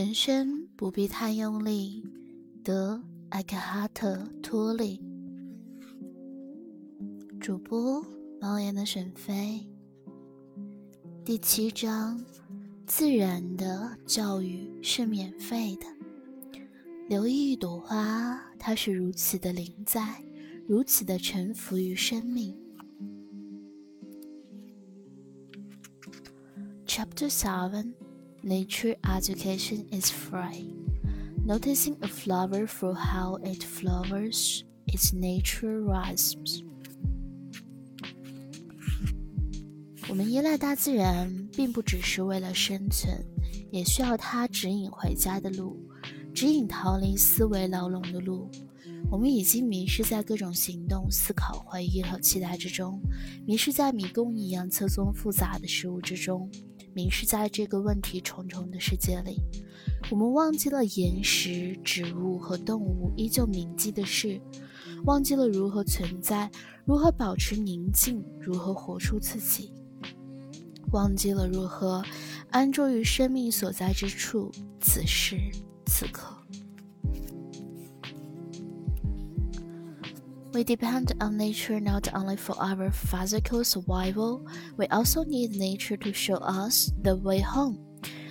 人生不必太用力，德艾克哈特·托利。主播：猫眼的沈飞。第七章：自然的教育是免费的。留意一朵花，它是如此的灵在，如此的臣服于生命。Chapter Seven. Nature education is free. Noticing a flower for how it flowers, its nature rhymes. 我们依赖大自然，并不只是为了生存，也需要它指引回家的路，指引逃离思维牢笼的路。我们已经迷失在各种行动、思考、回忆和期待之中，迷失在迷宫一样错综复杂的事物之中。迷失在这个问题重重的世界里，我们忘记了岩石、植物和动物依旧铭记的事，忘记了如何存在，如何保持宁静，如何活出自己，忘记了如何安住于生命所在之处，此时此刻。We depend on nature not only for our physical survival, we also need nature to show us the way home,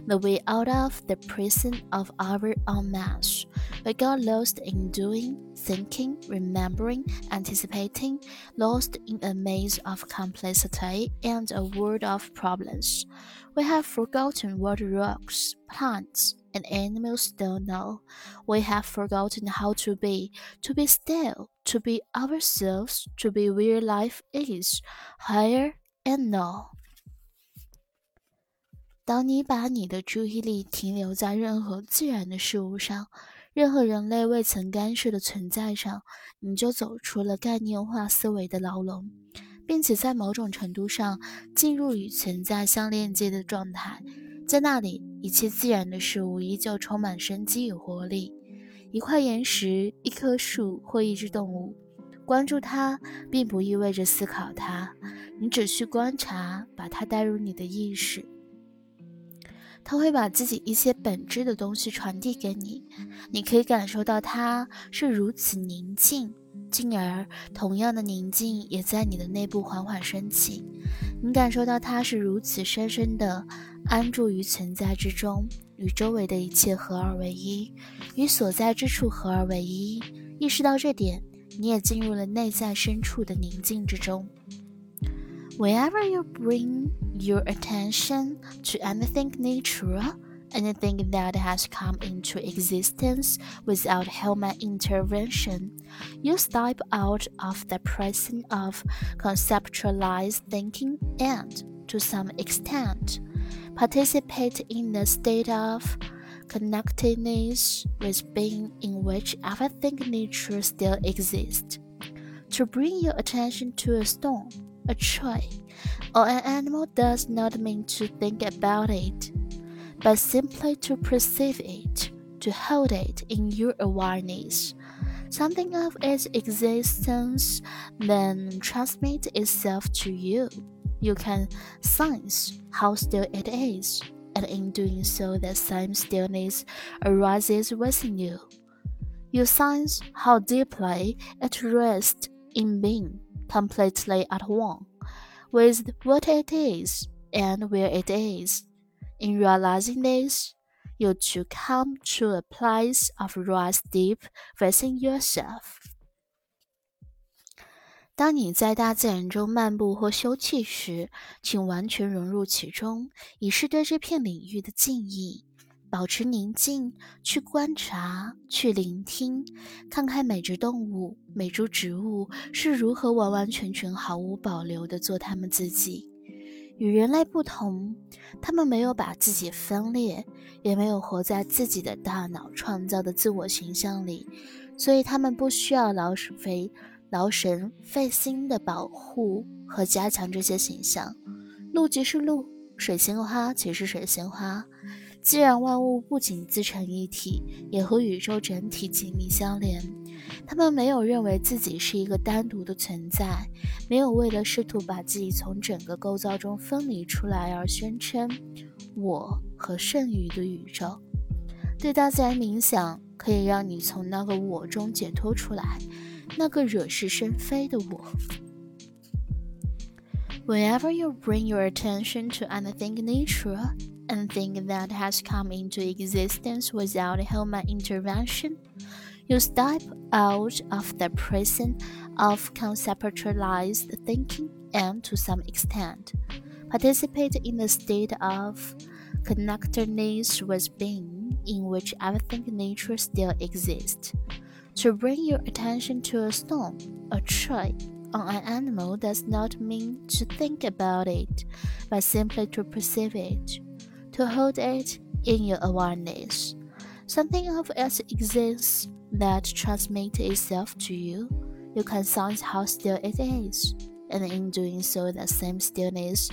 the way out of the prison of our own mess. We got lost in doing, thinking, remembering, anticipating, lost in a maze of complexity and a world of problems. We have forgotten what rocks, plants, and animals don't know. We have forgotten how to be, to be still, to be ourselves, to be where life is, higher and now. 当你把你的注意力停留在任何自然的事物上， 任何人类未曾干涉的存在上，你就走出了概念化思维的牢笼，并且在某种程度上进入与存在相链接的状态。在那里，一切自然的事物依旧充满生机与活力。一块岩石、一棵树或一只动物，关注它并不意味着思考它，你只需观察，把它带入你的意识。它会把自己一些本质的东西传递给你，你可以感受到它是如此宁静，进而同样的宁静也在你的内部缓缓升起。你感受到它是如此深深的。安住于存在之中，与周围的一切合二为一，与所在之处合二为一。意识到这点，你也进入了内在深处的宁静之中。Wherever you bring your attention to anything natural, anything that has come into existence without human intervention, you step out of the prison of conceptualized thinking and, to some extent, participate in the state of connectedness with being in which everything nature still exists. To bring your attention to a stone, a tree, or an animal does not mean to think about it, but simply to perceive it, to hold it in your awareness. Something of its existence then transmits itself to you you can sense how still it is, and in doing so, that same stillness arises within you. You sense how deeply it rests in being completely at one with what it is and where it is. In realizing this, you to come to a place of rest deep within yourself. 当你在大自然中漫步或休憩时，请完全融入其中，以示对这片领域的敬意。 保持宁静，去观察，去聆听，看看每只动物、每株植物是如何完完全全、毫无保留地做他们自己。与人类不同，他们没有把自己分裂，也没有活在自己的大脑创造的自我形象里，所以他们不需要老肥。劳神费心地保护和加强这些形象。鹿即是鹿，水仙花即是水仙花。自然万物不仅自成一体，也和宇宙整体紧密相连。他们没有认为自己是一个单独的存在，没有为了试图把自己从整个构造中分离出来而宣称“我和剩余的宇宙”。对大自然冥想可以让你从那个我中解脱出来，那个惹是生非的我。Whenever you bring your attention to anything in nature, anything that has come into existence without human intervention, you step out of the prison of conceptualized thinking and, to some extent, participate in the state of connectedness with being in which everything nature still exists. To bring your attention to a stone, a tree, on an animal does not mean to think about it, but simply to perceive it, to hold it in your awareness. Something of it exists that transmits itself to you. You can sense how still it is, and in doing so, the same stillness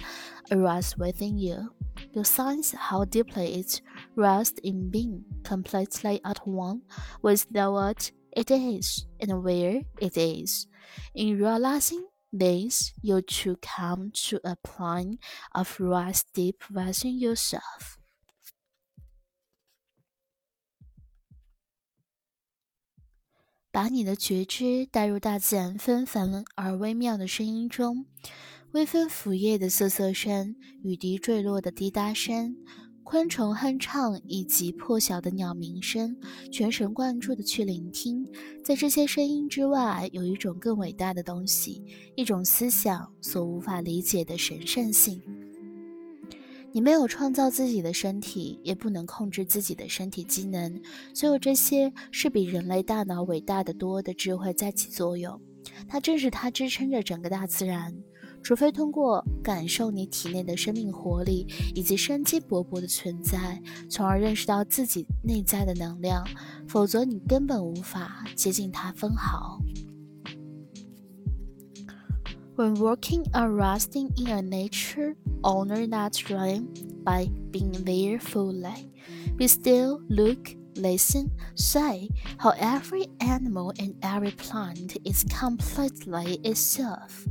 arises within you. You sense how deeply it rests in being completely at one with the what it is and where it is. In realizing this, you to come to a point of rest deep within yourself. 把你的觉知带入大自然纷繁而微妙的声音中，微风拂叶的瑟瑟声，雨滴坠落的滴答声，昆虫哼唱以及破晓的鸟鸣声，全神贯注地去聆听。在这些声音之外，有一种更伟大的东西，一种思想所无法理解的神圣性。你没有创造自己的身体，也不能控制自己的身体机能。所有这些是比人类大脑伟大的多的智慧在起作用。它正是它支撑着整个大自然。除非通过感受你体内的生命活力以及生机勃勃的存在，从而认识到自己内在的能量，否则你根本无法接近它分毫。When working or resting in a nature, honor that dream by being there fully. Be still, look, listen, say how every animal and every plant is completely itself.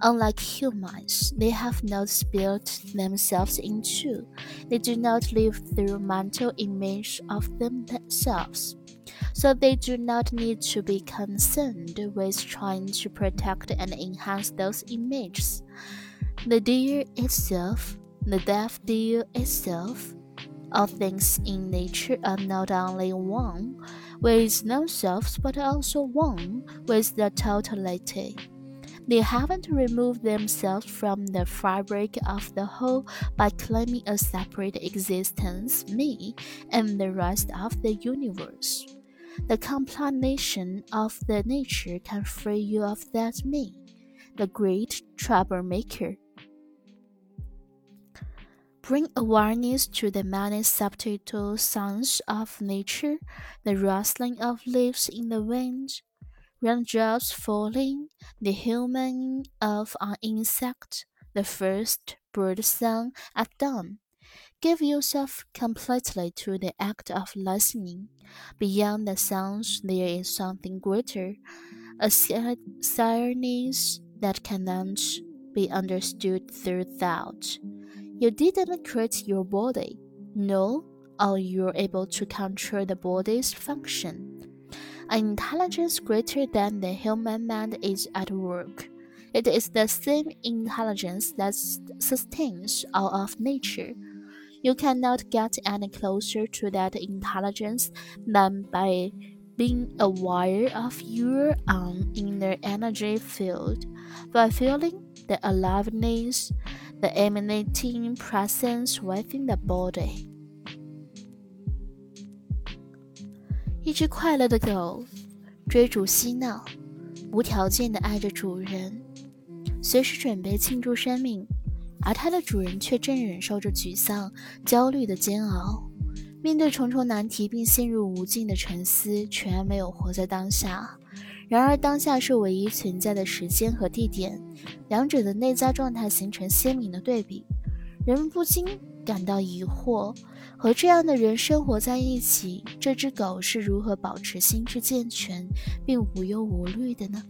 Unlike humans, they have not split themselves into. They do not live through mental image of themselves. So they do not need to be concerned with trying to protect and enhance those images. The deer itself, the deaf deer itself, all things in nature are not only one with themselves but also one with the totality. They haven't removed themselves from the fabric of the whole by claiming a separate existence, me, and the rest of the universe. The compilation of the nature can free you of that me, the great troublemaker. Bring awareness to the many subtle sounds of nature, the rustling of leaves in the wind, raindrops falling, the humming of an insect, the first bird song at dawn. Give yourself completely to the act of listening. Beyond the sounds, there is something greater, a silence that cannot be understood through thought. You didn't create your body, no, or you're able to control the body's function. An intelligence greater than the human mind is at work. It is the same intelligence that sustains all of nature. You cannot get any closer to that intelligence than by being aware of your own inner energy field, by feeling the aliveness, the emanating presence within the body. 一只快乐的狗，追逐嬉闹，无条件的爱着主人，随时准备庆祝生命，而它的主人却正忍受着沮丧、焦虑的煎熬，面对重重难题并陷入无尽的沉思，全然没有活在当下。然而，当下是唯一存在的时间和地点，两者的内在状态形成鲜明的对比，人们不禁感到疑惑。和这样的人生活在一起，这只狗是如何保持心智健全并无忧无虑的呢？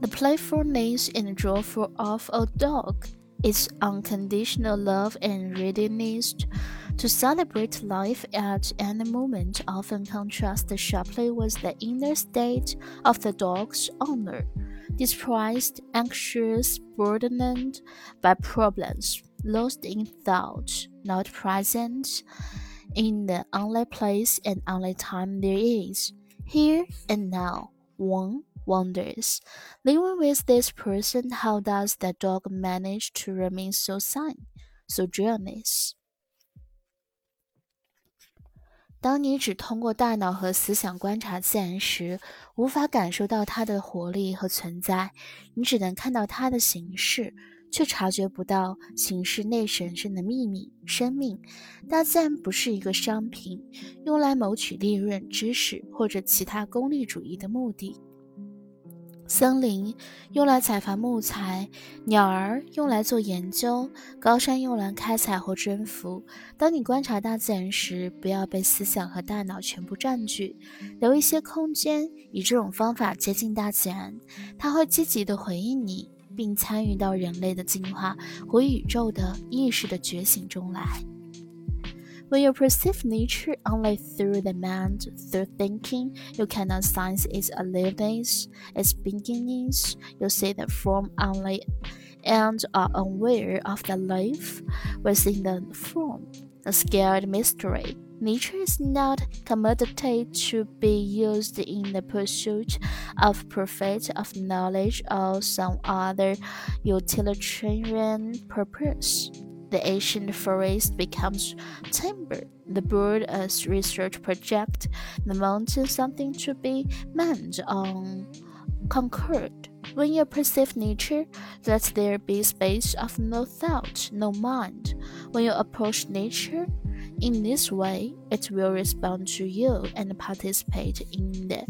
The playfulness and joyful of a dog its unconditional love and readiness to celebrate life at any moment often contrasts sharply with the inner state of the dog's owner, despised, anxious, burdened by problems, lost in thought, not present in the only place and only time there is, here and now. One wonders, living with this person, how does that dog manage to remain so sane, so joyous? 当你只通过大脑和思想观察自然时，无法感受到它的活力和存在，你只能看到它的形式。却察觉不到形式内神圣的秘密。生命，大自然不是一个商品，用来谋取利润、知识或者其他功利主义的目的。森林用来采伐木材，鸟儿用来做研究，高山用来开采或征服。当你观察大自然时，不要被思想和大脑全部占据，留一些空间，以这种方法接近大自然，它会积极的回应你。并参与到人类的进化和宇宙的意识的觉醒中来。When you perceive nature only through the mind, through thinking, you cannot sense its aliveness, its beginnings. You see the form only and are unaware of the life within the form, a scared mystery. Nature is not commodity to be used in the pursuit of profit, of knowledge, or some other utilitarian purpose. The ancient forest becomes timber, the bird a research project, the mountain something to be manned on conquered. When you perceive nature, let there be space of no thought, no mind. When you approach nature, in this way, it will respond to you and participate in the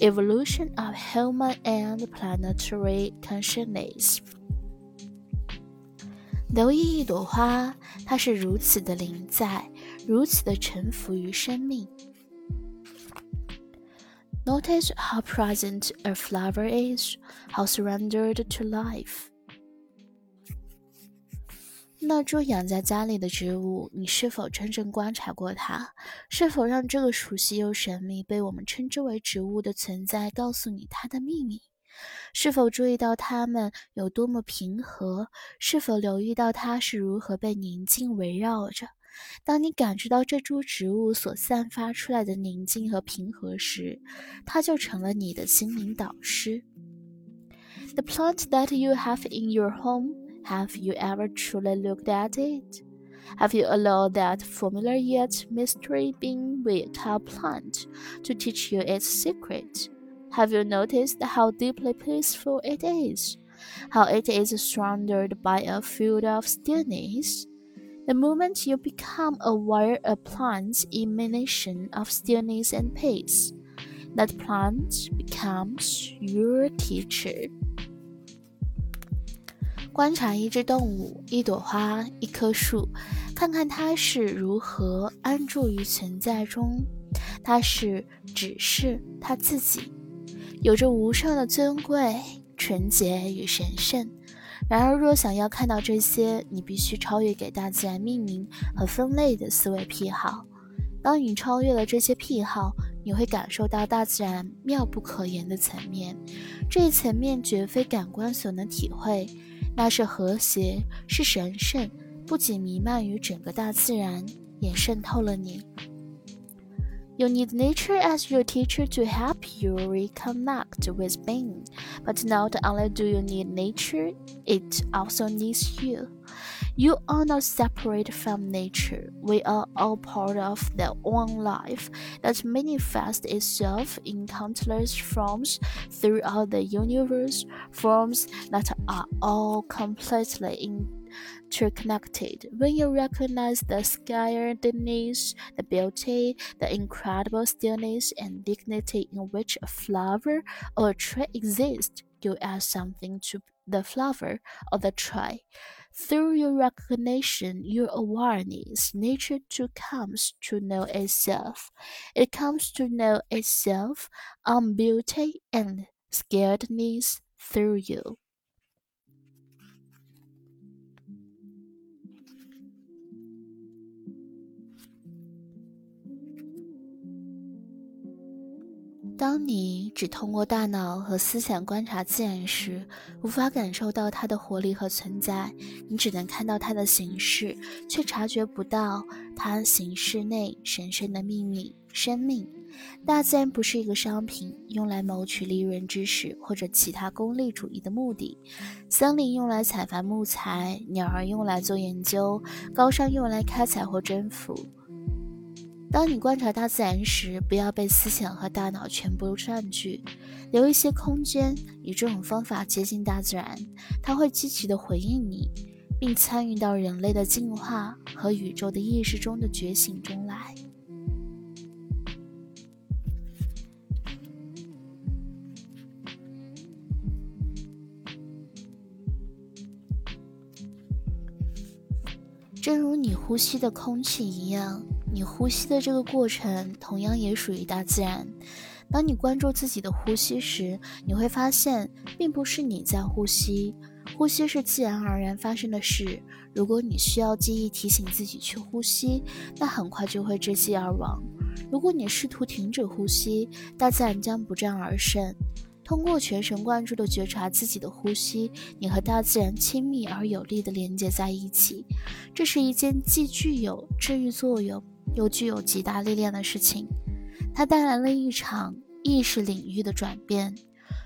evolution of human and planetary consciousness. 留意一朵花，它是如此的临在，如此的臣服于生命。Notice how present a flower is, how surrendered to life. 那株养在家里的植物，你是否真正观察过它？是否让这个熟悉又神秘、被我们称之为植物的存在告诉你它的秘密？是否注意到它们有多么平和？是否留意到它是如何被宁静围绕着？当你感知到这株植物所散发出来的宁静和平和时，它就成了你的心灵导师。The plant that you have in your home. Have you ever truly looked at it? Have you allowed that familiar yet mystery being with a plant to teach you its secret? Have you noticed how deeply peaceful it is? How it is surrounded by a field of stillness? The moment you become aware of plant's emanation of stillness and peace, that plant becomes your teacher. 观察一只动物、一朵花、一棵树，看看它是如何安住于存在中。它是只是它自己， 有着无上的尊贵、纯洁与神圣。然而，若想要看到这些，你必须超越给大自然命名和分类的思维癖好。当你超越了这些癖好，你会感受到大自然妙不可言的层面。这一层面绝非感官所能体会。那是和谐，是神圣，不仅弥漫于整个大自然，也渗透了你。You need nature as your teacher to help you reconnect with being, but not only do you need nature, it also needs you. You are not separate from nature. We are all part of that one life that manifests itself in countless forms throughout the universe, forms that are all completely interconnected. When you recognize the scaredness, the beauty, the incredible stillness and dignity in which a flower or a tree exists, you add something to the flower or the tree. Through your recognition, your awareness, nature too comes to know itself. It comes to know itself on beauty and scaredness through you. 当你只通过大脑和思想观察自然时，无法感受到它的活力和存在。你只能看到它的形式，却察觉不到它形式内神圣的秘密——生命。大自然不是一个商品，用来谋取利润、知识或者其他功利主义的目的。森林用来采伐木材，鸟儿用来做研究，高山用来开采或征服。当你观察大自然时，不要被思想和大脑全部占据，留一些空间，以这种方法接近大自然，它会积极的回应你，并参与到人类的进化和宇宙的意识中的觉醒中来。正如你呼吸的空气一样。你呼吸的这个过程同样也属于大自然。当你关注自己的呼吸时，你会发现，并不是你在呼吸，呼吸是自然而然发生的事。如果你需要记忆提醒自己去呼吸，那很快就会窒息而亡。如果你试图停止呼吸，大自然将不战而胜。通过全神贯注地觉察自己的呼吸，你和大自然亲密而有力地连接在一起。这是一件既具有治愈作用。又具有极大力量的事情，它带来了一场意识领域的转变，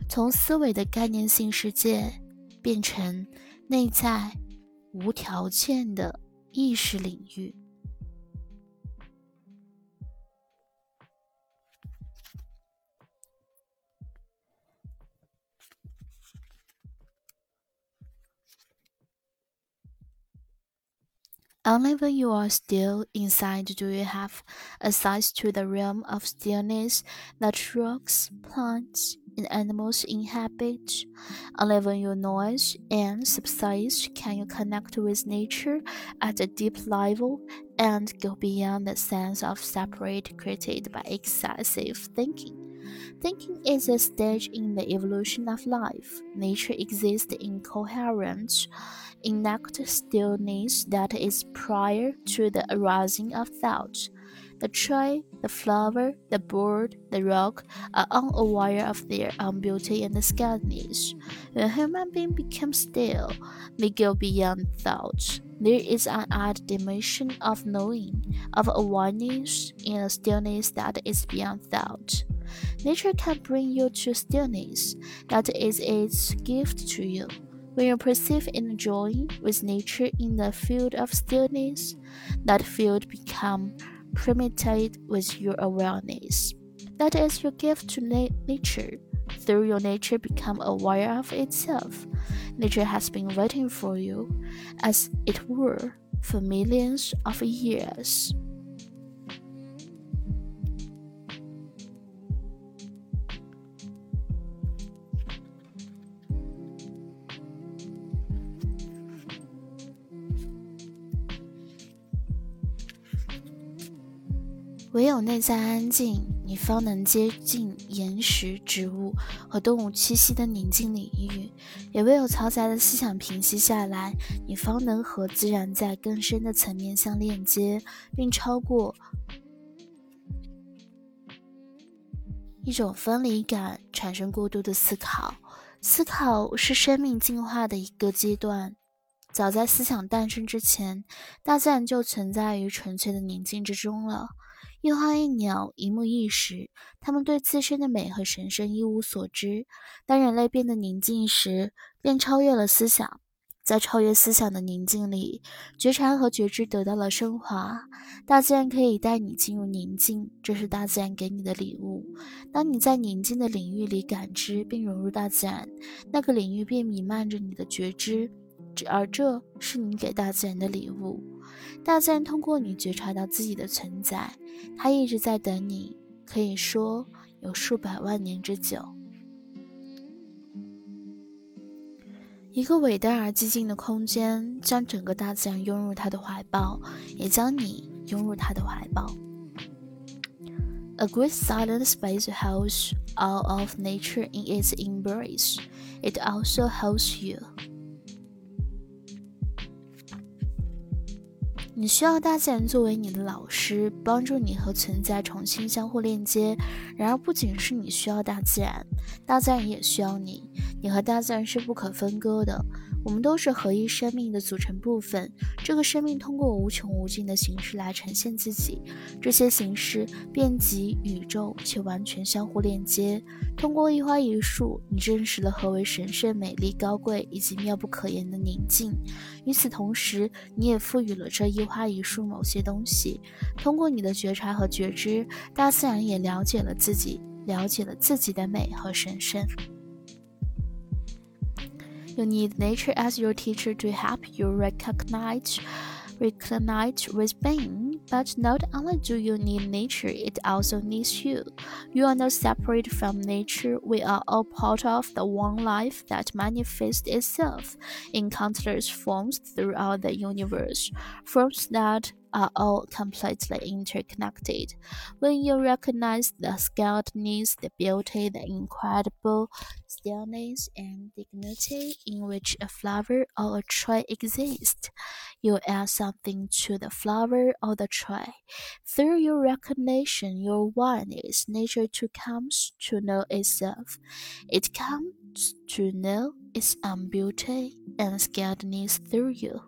从思维的概念性世界变成内在无条件的意识领域。Only when you are still inside do you have access to the realm of stillness that rocks, plants, and animals inhabit. Only when your noise and subsides can you connect with nature at a deep level and go beyond the sense of separate created by excessive thinking. Thinking is a stage in the evolution of life. Nature exists in coherent, inactive stillness that is prior to the arising of thought. The tree, the flower, the bird, the rock are unaware of their own beauty and scarcity. When human being becomes still, they go beyond thought. There is an added dimension of knowing, of awareness in a stillness that is beyond thought. Nature can bring you to stillness. That is its gift to you. When you perceive and enjoy with nature in the field of stillness, that field becomes permeated with your awareness. That is your gift to na nature Through your nature become aware of itself. Nature has been waiting for you, as it were, for millions of years. 唯有内在安静， 你方能接近岩石、植物和动物栖息的宁静领域；也唯有嘈杂的思想平息下来，你方能和自然在更深的层面相链接，并超过一种分离感，产生过度的思考。思考是生命进化的一个阶段。早在思想诞生之前，大自然就存在于纯粹的宁静之中了。一花一鸟，一木一石，它们对自身的美和神圣一无所知。当人类变得宁静时，便超越了思想。在超越思想的宁静里，觉察和觉知得到了升华。大自然可以带你进入宁静，这是大自然给你的礼物。当你在宁静的领域里感知并融入大自然，那个领域便弥漫着你的觉知，而这是你给大自然的礼物。大自然通过你觉察到自己的存在，它一直在等你，可以说有数百万年之久。一个伟大而寂静的空间，将整个大自然拥入它的怀抱，也将你拥入它的怀抱。A great silent space holds all of nature in its embrace. It also holds you. 你需要大自然作为你的老师，帮助你和存在重新相互链接。然而，不仅是你需要大自然，大自然也需要你。你和大自然是不可分割的。我们都是合一生命的组成部分。这个生命通过无穷无尽的形式来呈现自己，这些形式遍及宇宙且完全相互链接。通过一花一树，你认识了何为神圣、美丽、高贵以及妙不可言的宁静。与此同时，你也赋予了这一花一树某些东西。通过你的觉察和觉知，大自然也了解了自己，了解了自己的美和神圣。You need nature as your teacher to help you recognize recognize with being. But not only do you need nature, it also needs you. You are not separate from nature. We are all part of the one life that manifests itself in countless forms throughout the universe. Forms that are all completely interconnected. When you recognize the scarceness, the beauty, the incredible stillness and dignity in which a flower or a tree exists, you add something to the flower or the tree. Through your recognition, your oneness, nature too comes to know itself. It comes to know its own beauty and scaredness through you.